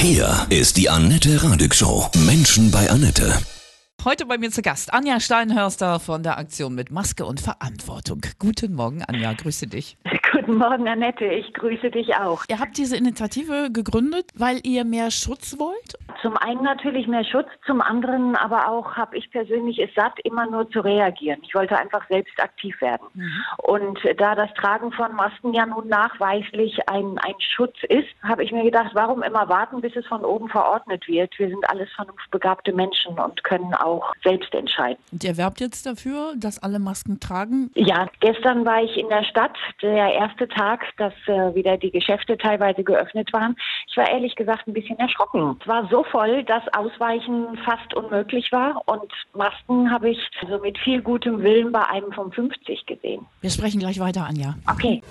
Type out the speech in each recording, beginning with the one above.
Hier ist die Annette Radig Show. Menschen bei Annette. Heute bei mir zu Gast Anja Steinhörster von der Aktion mit Maske und Verantwortung. Guten Morgen, Anja, grüße dich. Guten Morgen, Annette, ich grüße dich auch. Ihr habt diese Initiative gegründet, weil ihr mehr Schutz wollt? Zum einen natürlich mehr Schutz, zum anderen aber auch habe ich persönlich es satt, immer nur zu reagieren. Ich wollte einfach selbst aktiv werden. Mhm. Und da das Tragen von Masken ja nun nachweislich ein, ein Schutz ist, habe ich mir gedacht, warum immer warten, bis es von oben verordnet wird? Wir sind alles vernunftbegabte Menschen und können auch selbst entscheiden. Und ihr werbt jetzt dafür, dass alle Masken tragen? Ja, gestern war ich in der Stadt, der erste Tag, dass äh, wieder die Geschäfte teilweise geöffnet waren. Ich war ehrlich gesagt ein bisschen erschrocken. Es war so voll, dass Ausweichen fast unmöglich war. Und Masken habe ich also mit viel gutem Willen bei einem von 50 gesehen. Wir sprechen gleich weiter, Anja. Okay.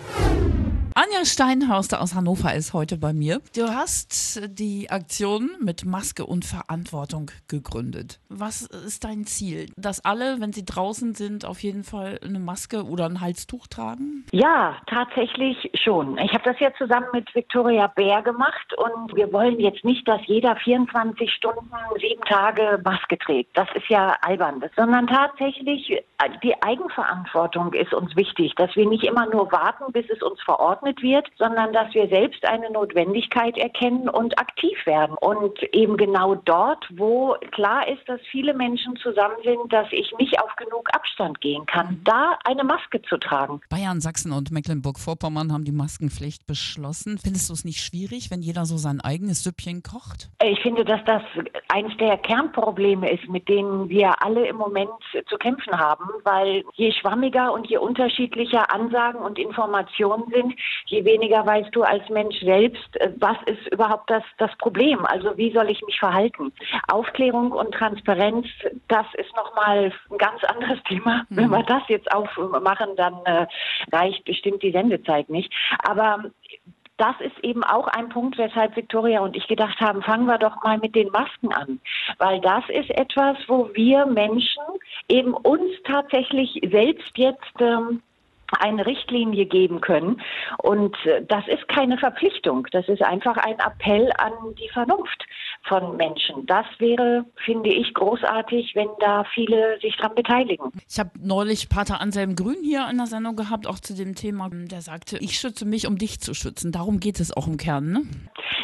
Anja Steinhauster aus Hannover ist heute bei mir. Du hast die Aktion mit Maske und Verantwortung gegründet. Was ist dein Ziel? Dass alle, wenn sie draußen sind, auf jeden Fall eine Maske oder ein Halstuch tragen? Ja, tatsächlich schon. Ich habe das ja zusammen mit Viktoria Bär gemacht und wir wollen jetzt nicht, dass jeder 24 Stunden, sieben Tage Maske trägt. Das ist ja albern. Sondern tatsächlich die Eigenverantwortung ist uns wichtig, dass wir nicht immer nur warten, bis es uns verordnet geatmet wird, sondern dass wir selbst eine Notwendigkeit erkennen und aktiv werden. Und eben genau dort, wo klar ist, dass viele Menschen zusammen sind, dass ich nicht auf genug Abstand gehen kann, mhm. da eine Maske zu tragen. Bayern, Sachsen und Mecklenburg-Vorpommern haben die Maskenpflicht beschlossen. Findest du es nicht schwierig, wenn jeder so sein eigenes Süppchen kocht? Ich finde, dass das eines der Kernprobleme ist, mit denen wir alle im Moment zu kämpfen haben, weil je schwammiger und je unterschiedlicher Ansagen und Informationen sind, je weniger weißt du als Mensch selbst, äh, was ist überhaupt das, das Problem? Also wie soll ich mich verhalten? Aufklärung und Transparenz, das ist nochmal ein ganz anderes Thema. Mhm. Wenn wir das jetzt aufmachen, dann äh, reicht bestimmt die Sendezeit nicht. Aber das ist eben auch ein Punkt, weshalb Victoria und ich gedacht haben, fangen wir doch mal mit den Masken an. Weil das ist etwas, wo wir Menschen eben uns tatsächlich selbst jetzt ähm, eine Richtlinie geben können. Und äh, das ist keine Verpflichtung. Das ist einfach ein Appell an die Vernunft von Menschen. Das wäre, finde ich, großartig, wenn da viele sich dran beteiligen. Ich habe neulich Pater Anselm Grün hier in der Sendung gehabt, auch zu dem Thema. Der sagte, ich schütze mich, um dich zu schützen. Darum geht es auch im Kern, ne?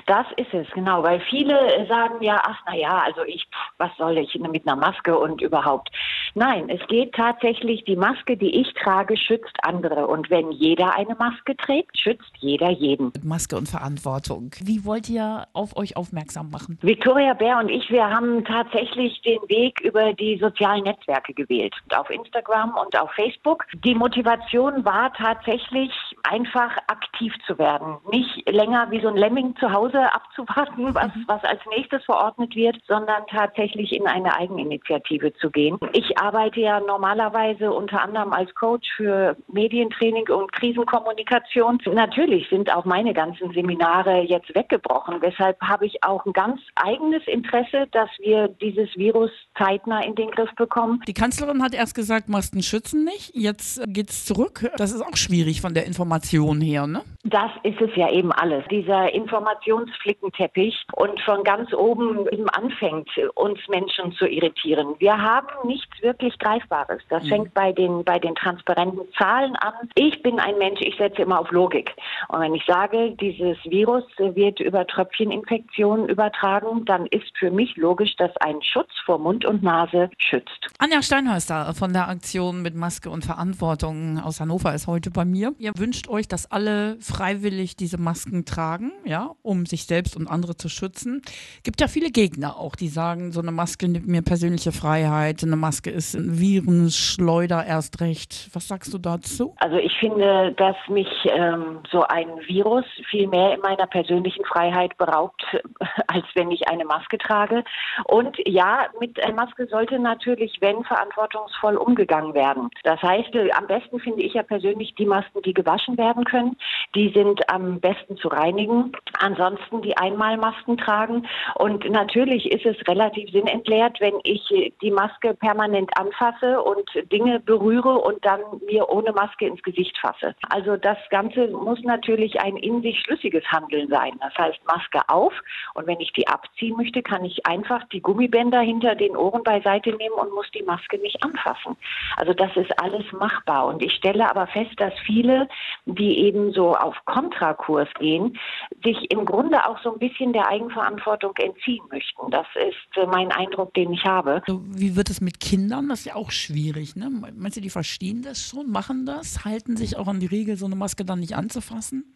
Das ist es, genau, weil viele sagen ja, ach na ja, also ich, was soll ich mit einer Maske und überhaupt. Nein, es geht tatsächlich, die Maske, die ich trage, schützt andere. Und wenn jeder eine Maske trägt, schützt jeder jeden. Maske und Verantwortung. Wie wollt ihr auf euch aufmerksam machen? Viktoria Bär und ich, wir haben tatsächlich den Weg über die sozialen Netzwerke gewählt. Auf Instagram und auf Facebook. Die Motivation war tatsächlich einfach aktiv zu werden. Nicht länger wie so ein Lemming zu Hause abzuwarten, was, mhm. was als nächstes verordnet wird, sondern tatsächlich in eine Eigeninitiative zu gehen. Ich arbeite ja normalerweise unter anderem als Coach für Medientraining und Krisenkommunikation. Natürlich sind auch meine ganzen Seminare jetzt weggebrochen. Deshalb habe ich auch ein ganz eigenes Interesse, dass wir dieses Virus zeitnah in den Griff bekommen. Die Kanzlerin hat erst gesagt, Masken schützen nicht. Jetzt geht es zurück. Das ist auch schwierig von der Information her, ne? Das ist es ja eben alles. Dieser Informationsflickenteppich und von ganz oben eben anfängt, uns Menschen zu irritieren. Wir haben nichts wirklich Greifbares. Das mhm. fängt bei den, bei den transparenten Zahlen an. Ich bin ein Mensch, ich setze immer auf Logik. Und wenn ich sage, dieses Virus wird über Tröpfcheninfektionen übertragen, dann ist für mich logisch, dass ein Schutz vor Mund und Nase schützt. Anja Steinhäuser von der Aktion mit Maske und Verantwortung aus Hannover ist heute bei mir. Ihr wünscht euch, dass alle freiwillig diese Masken tragen, ja, um sich selbst und andere zu schützen. Gibt ja viele Gegner auch, die sagen, so eine Maske nimmt mir persönliche Freiheit, eine Maske ist ein Virenschleuder erst recht. Was sagst du dazu? Also ich finde, dass mich ähm, so ein Virus viel mehr in meiner persönlichen Freiheit beraubt, als wenn ich eine Maske trage. Und ja, mit einer Maske sollte natürlich, wenn, verantwortungsvoll umgegangen werden. Das heißt, am besten finde ich ja persönlich die Masken, die gewaschen werden können, Die sind am besten zu reinigen. Ansonsten die Einmalmasken tragen. Und natürlich ist es relativ sinnentleert, wenn ich die Maske permanent anfasse und Dinge berühre und dann mir ohne Maske ins Gesicht fasse. Also das Ganze muss natürlich ein in sich schlüssiges Handeln sein. Das heißt Maske auf und wenn ich die abziehen möchte, kann ich einfach die Gummibänder hinter den Ohren beiseite nehmen und muss die Maske nicht anfassen. Also das ist alles machbar. Und ich stelle aber fest, dass viele, die eben so auf Kontrakurs gehen, sich im Grunde auch so ein bisschen der Eigenverantwortung entziehen möchten. Das ist äh, mein Eindruck, den ich habe. Wie wird es mit Kindern? Das ist ja auch schwierig. Ne? Meinst du, die verstehen das schon, machen das, halten sich auch an die Regel, so eine Maske dann nicht anzufassen?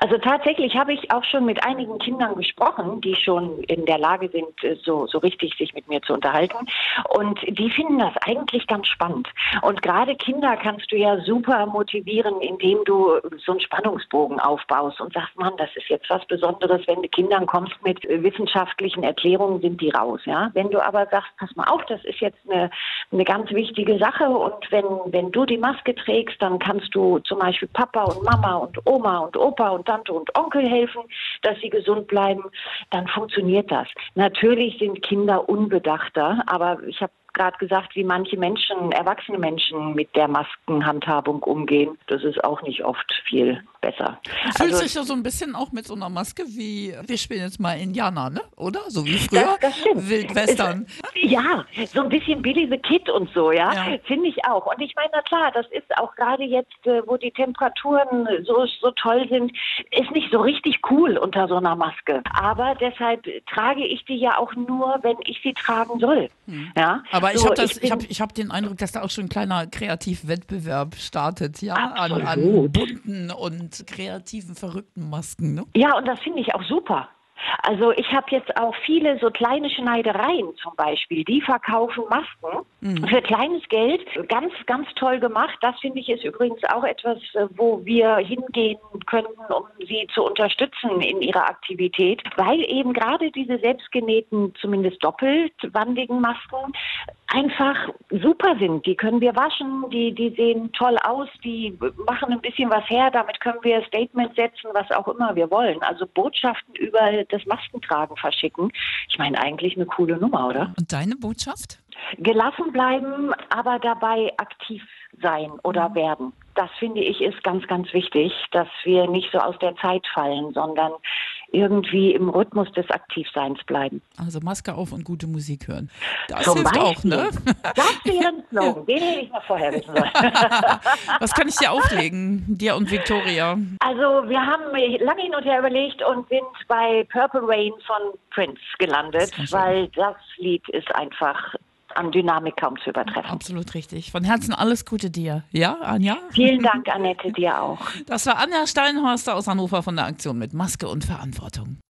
Also tatsächlich habe ich auch schon mit einigen Kindern gesprochen, die schon in der Lage sind, äh, so, so richtig sich mit mir zu unterhalten. Und die finden das eigentlich ganz spannend. Und gerade Kinder kannst du ja super motivieren, indem du so einen Spannungsbogen aufbaust und sagst, Mann, das ist jetzt was Besonderes, wenn du Kindern kommst mit wissenschaftlichen Erklärungen, sind die raus. Ja? Wenn du aber sagst, pass mal auf, das ist jetzt eine, eine ganz wichtige Sache und wenn, wenn du die Maske trägst, dann kannst du zum Beispiel Papa und Mama und Oma und Opa und Tante und Onkel helfen, dass sie gesund bleiben, dann funktioniert das. Natürlich sind Kinder unbedachter, aber ich habe gerade gesagt, wie manche Menschen, erwachsene Menschen mit der Maskenhandhabung umgehen. Das ist auch nicht oft viel besser. Du fühlst also, dich ja so ein bisschen auch mit so einer Maske wie, wir spielen jetzt mal Indianer, ne? oder? So wie früher. Das, das Wildwestern. Ja, so ein bisschen Billy the Kid und so, ja, ja. finde ich auch. Und ich meine, na klar, das ist auch gerade jetzt, äh, wo die Temperaturen so, so toll sind, ist nicht so richtig cool unter so einer Maske. Aber deshalb trage ich die ja auch nur, wenn ich sie tragen soll. Hm. Ja? Aber ich so, habe ich habe ich hab den Eindruck, dass da auch schon ein kleiner Kreativwettbewerb startet, ja, an, an bunten und kreativen, verrückten Masken. Ne? Ja, und das finde ich auch super. Also ich habe jetzt auch viele so kleine Schneidereien zum Beispiel, die verkaufen Masken mhm. für kleines Geld. Ganz, ganz toll gemacht. Das finde ich ist übrigens auch etwas, äh, wo wir hingehen könnten, um sie zu unterstützen in ihrer Aktivität, weil eben gerade diese selbstgenähten, zumindest doppeltwandigen Masken einfach super sind. Die können wir waschen, die, die sehen toll aus, die machen ein bisschen was her, damit können wir Statement setzen, was auch immer wir wollen. Also Botschaften über das Maskentragen verschicken. Ich meine, eigentlich eine coole Nummer, oder? Und deine Botschaft? Gelassen bleiben, aber dabei aktiv sein oder mhm. werden. Das finde ich ist ganz, ganz wichtig, dass wir nicht so aus der Zeit fallen, sondern irgendwie im Rhythmus des Aktivseins bleiben. Also Maske auf und gute Musik hören. Das Zum hilft Beispiel. auch, ne? Das wäre ein Slogan. Den hätte ich mal vorher wissen sollen. Was kann ich dir auflegen, dir und Victoria? Also wir haben lange hin und her überlegt und sind bei Purple Rain von Prince gelandet, weil das Lied ist einfach an Dynamik kaum zu übertreffen. Absolut richtig. Von Herzen alles Gute dir. Ja, Anja? Vielen Dank, Annette, dir auch. Das war Anja Steinhorster aus Hannover von der Aktion mit Maske und Verantwortung.